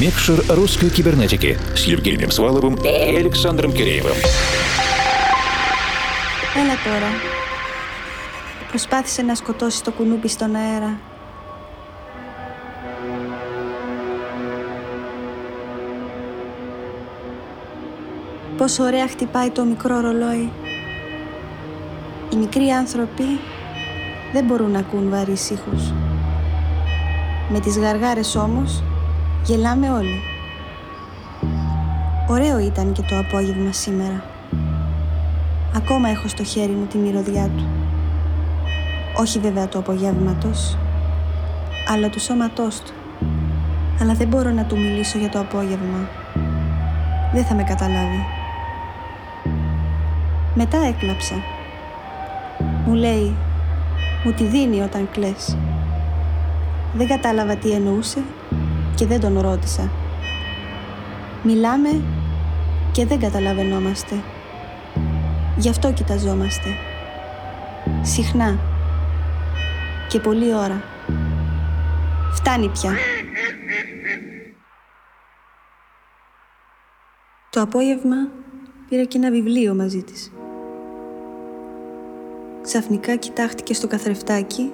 Микшер русской кибернетики с Евгением Сваловым и Александром Киреевым. Έλα τώρα. Προσπάθησε να σκοτώσει το κουνούπι στον αέρα. Πόσο ωραία χτυπάει το μικρό ρολόι. Οι μικροί άνθρωποι δεν μπορούν να ακούν βαρύς ήχους. Με τις γαργάρες όμως γελάμε όλοι. Ωραίο ήταν και το απόγευμα σήμερα. Ακόμα έχω στο χέρι μου τη μυρωδιά του. Όχι βέβαια του απογεύματος, αλλά του σώματός του. Αλλά δεν μπορώ να του μιλήσω για το απόγευμα. Δεν θα με καταλάβει. Μετά έκλαψα. Μου λέει, μου τη δίνει όταν κλαις. Δεν κατάλαβα τι εννοούσε και δεν τον ρώτησα. Μιλάμε και δεν καταλαβαίνόμαστε. Γι' αυτό κοιταζόμαστε. Συχνά. Και πολλή ώρα. Φτάνει πια. Το απόγευμα πήρα και ένα βιβλίο μαζί της. Ξαφνικά κοιτάχτηκε στο καθρεφτάκι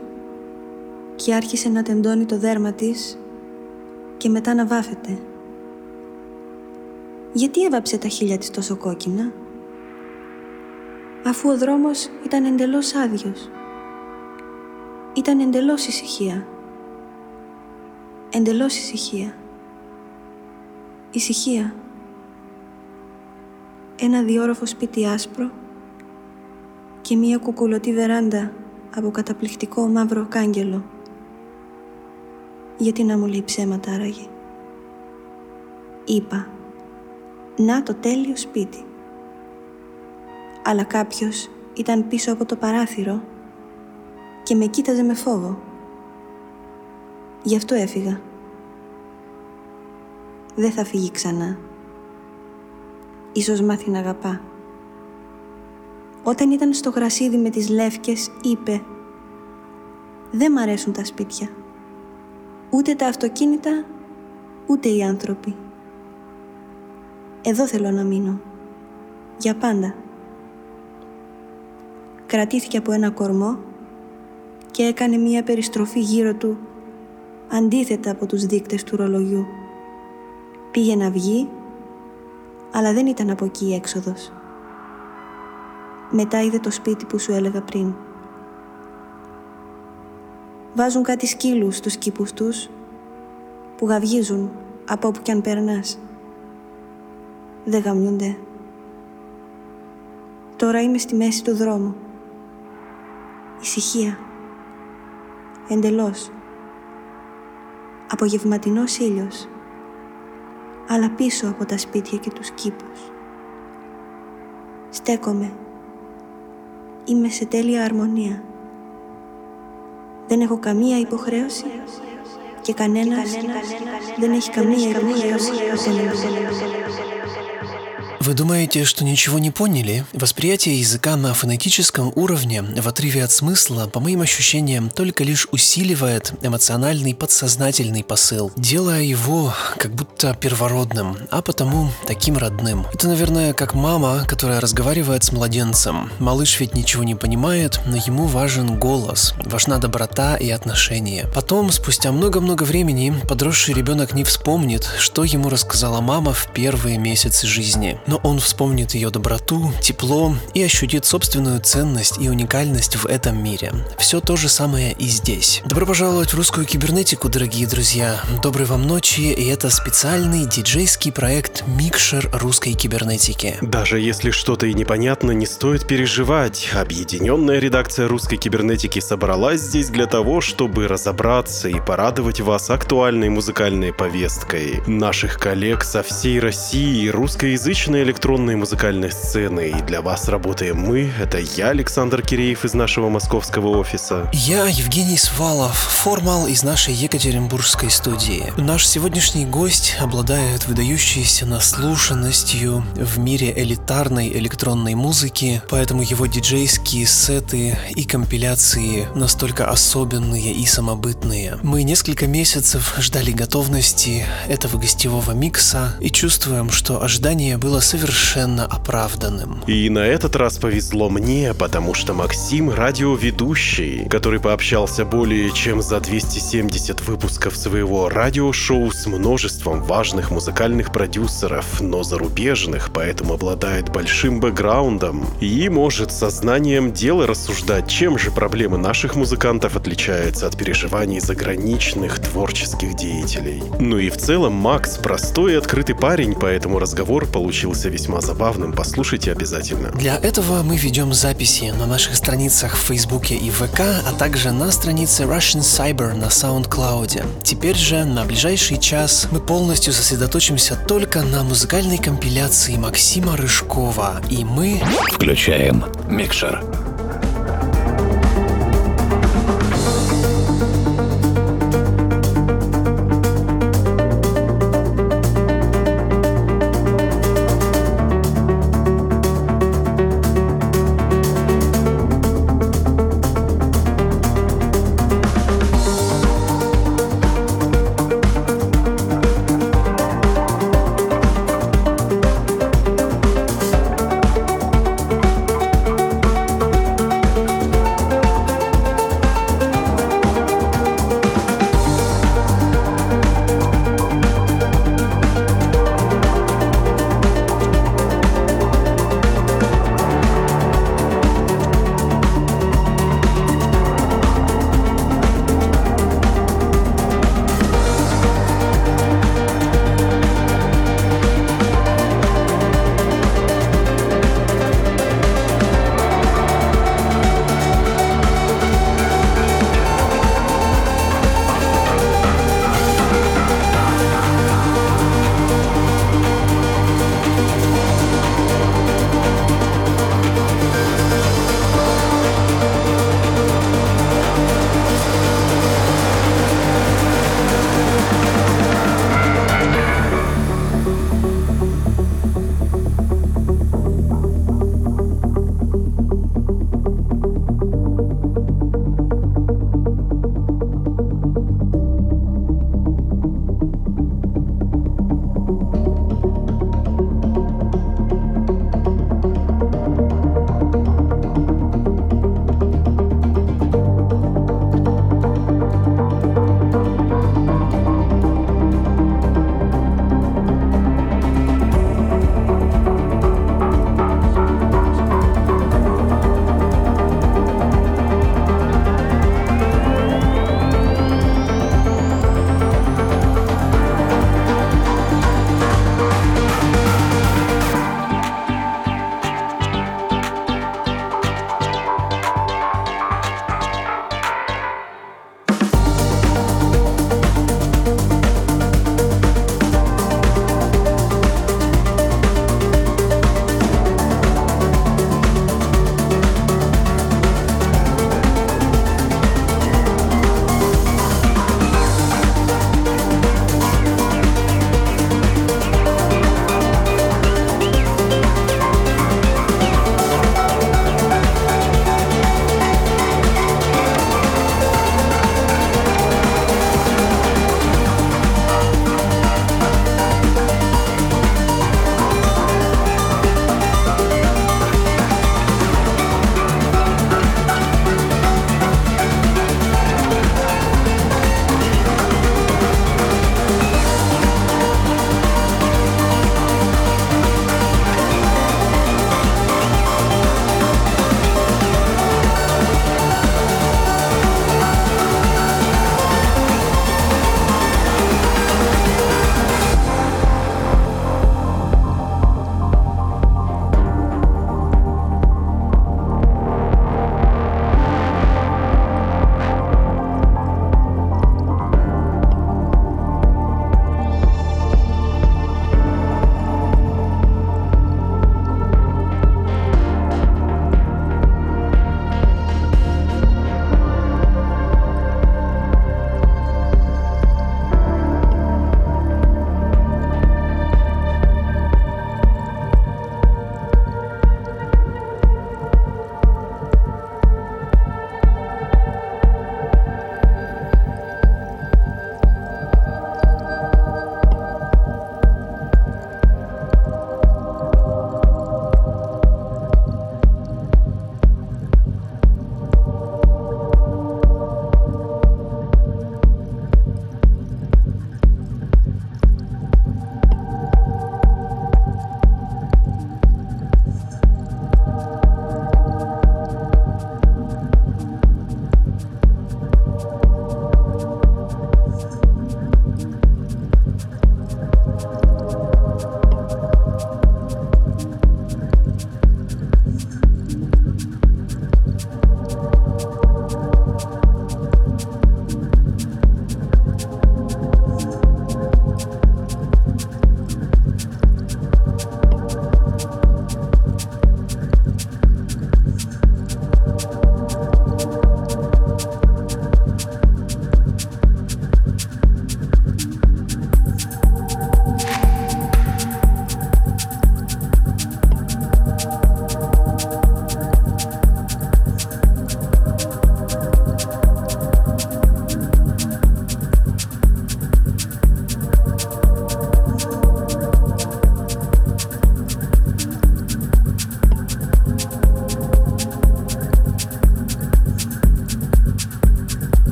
και άρχισε να τεντώνει το δέρμα της και μετά να βάφεται. Γιατί έβαψε τα χείλια της τόσο κόκκινα, αφού ο δρόμος ήταν εντελώς άδειος. Ήταν εντελώς ησυχία. Εντελώς ησυχία. Ησυχία. Ένα διόροφο σπίτι άσπρο και μία κουκουλωτή βεράντα από καταπληκτικό μαύρο κάγκελο. Γιατί να μου λέει ψέματα άραγε; Είπα, να το τέλειο σπίτι. Αλλά κάποιος ήταν πίσω από το παράθυρο και με κοίταζε με φόβο. Γι' αυτό έφυγα. Δεν θα φύγει ξανά. Ίσως μάθει να αγαπά. Όταν ήταν στο γρασίδι με τις λεύκες, είπε «Δεν μ' αρέσουν τα σπίτια. Ούτε τα αυτοκίνητα, ούτε οι άνθρωποι. Εδώ θέλω να μείνω. Για πάντα». Κρατήθηκε από ένα κορμό και έκανε μία περιστροφή γύρω του αντίθετα από τους δείκτες του ρολογιού. Πήγε να βγει, αλλά δεν ήταν από εκεί η έξοδος. Μετά είδε το σπίτι που σου έλεγα πριν. Βάζουν κάτι σκύλους στους κήπους τους που γαυγίζουν από όπου κι αν περνάς. Δεν γαμιούνται. Τώρα είμαι στη μέση του δρόμου. Ησυχία. Εντελώς. Απογευματινός ήλιος. Αλλά πίσω από τα σπίτια και τους κήπους. Στέκομαι είμαι σε τέλεια αρμονία. Δεν έχω καμία υποχρέωση και κανένας δεν έχει καμία υποχρέωση Вы думаете, что ничего не поняли? Восприятие языка на фонетическом уровне в отрыве от смысла, по моим ощущениям, только лишь усиливает эмоциональный подсознательный посыл, делая его как будто первородным, а потому таким родным. Это, наверное, как мама, которая разговаривает с младенцем. Малыш ведь ничего не понимает, но ему важен голос, важна доброта и отношения. Потом, спустя много-много времени, подросший ребенок не вспомнит, что ему рассказала мама в первые месяцы жизни но он вспомнит ее доброту, тепло и ощутит собственную ценность и уникальность в этом мире. Все то же самое и здесь. Добро пожаловать в русскую кибернетику, дорогие друзья. Доброй вам ночи, и это специальный диджейский проект «Микшер русской кибернетики». Даже если что-то и непонятно, не стоит переживать. Объединенная редакция русской кибернетики собралась здесь для того, чтобы разобраться и порадовать вас актуальной музыкальной повесткой. Наших коллег со всей России русскоязычная современной электронной музыкальной сцены. И для вас работаем мы. Это я, Александр Киреев из нашего московского офиса. Я Евгений Свалов, формал из нашей Екатеринбургской студии. Наш сегодняшний гость обладает выдающейся наслушанностью в мире элитарной электронной музыки, поэтому его диджейские сеты и компиляции настолько особенные и самобытные. Мы несколько месяцев ждали готовности этого гостевого микса и чувствуем, что ожидание было совершенно оправданным. И на этот раз повезло мне, потому что Максим радиоведущий, который пообщался более чем за 270 выпусков своего радиошоу с множеством важных музыкальных продюсеров, но зарубежных, поэтому обладает большим бэкграундом и может сознанием дела рассуждать, чем же проблемы наших музыкантов отличаются от переживаний заграничных творческих деятелей. Ну и в целом Макс простой и открытый парень, поэтому разговор получился весьма забавным. Послушайте обязательно. Для этого мы ведем записи на наших страницах в Фейсбуке и ВК, а также на странице Russian Cyber на SoundCloud. Теперь же на ближайший час мы полностью сосредоточимся только на музыкальной компиляции Максима Рыжкова, и мы Включаем микшер.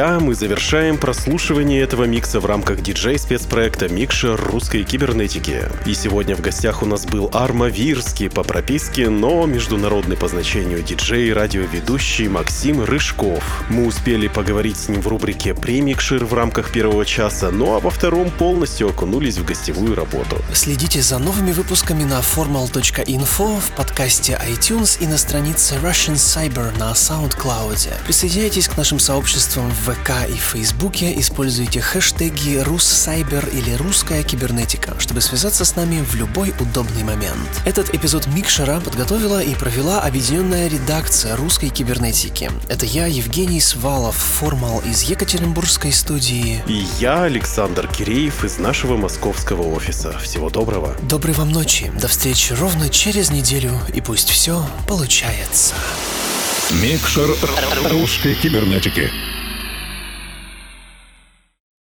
Друзья, мы завершаем прослушивание этого микса в рамках диджей-спецпроекта «Микшер русской кибернетики». И сегодня в гостях у нас был Арма Вирский по прописке, но международный по значению диджей и радиоведущий Максим Рыжков. Мы успели поговорить с ним в рубрике «Премикшер» в рамках первого часа, ну а во втором полностью окунулись в гостевую работу. Следите за новыми выпусками на formal.info, в подкасте iTunes и на странице Russian Cyber на SoundCloud. Присоединяйтесь к нашим сообществам в ВК и Фейсбуке, используйте хэштеги «Руссайбер» или «Русская кибернетика», чтобы связаться с нами в любой удобный момент. Этот эпизод Микшера подготовила и провела объединенная редакция русской кибернетики. Это я, Евгений Свалов, формал из Екатеринбургской студии. И я, Александр Киреев, из нашего московского офиса. Всего доброго. Доброй вам ночи. До встречи ровно через неделю, и пусть все получается. Микшер русской кибернетики.